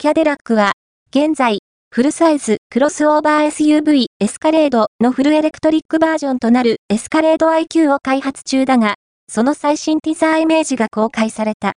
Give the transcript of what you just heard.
キャデラックは、現在、フルサイズクロスオーバー SUV エスカレードのフルエレクトリックバージョンとなるエスカレード IQ を開発中だが、その最新ティザーイメージが公開された。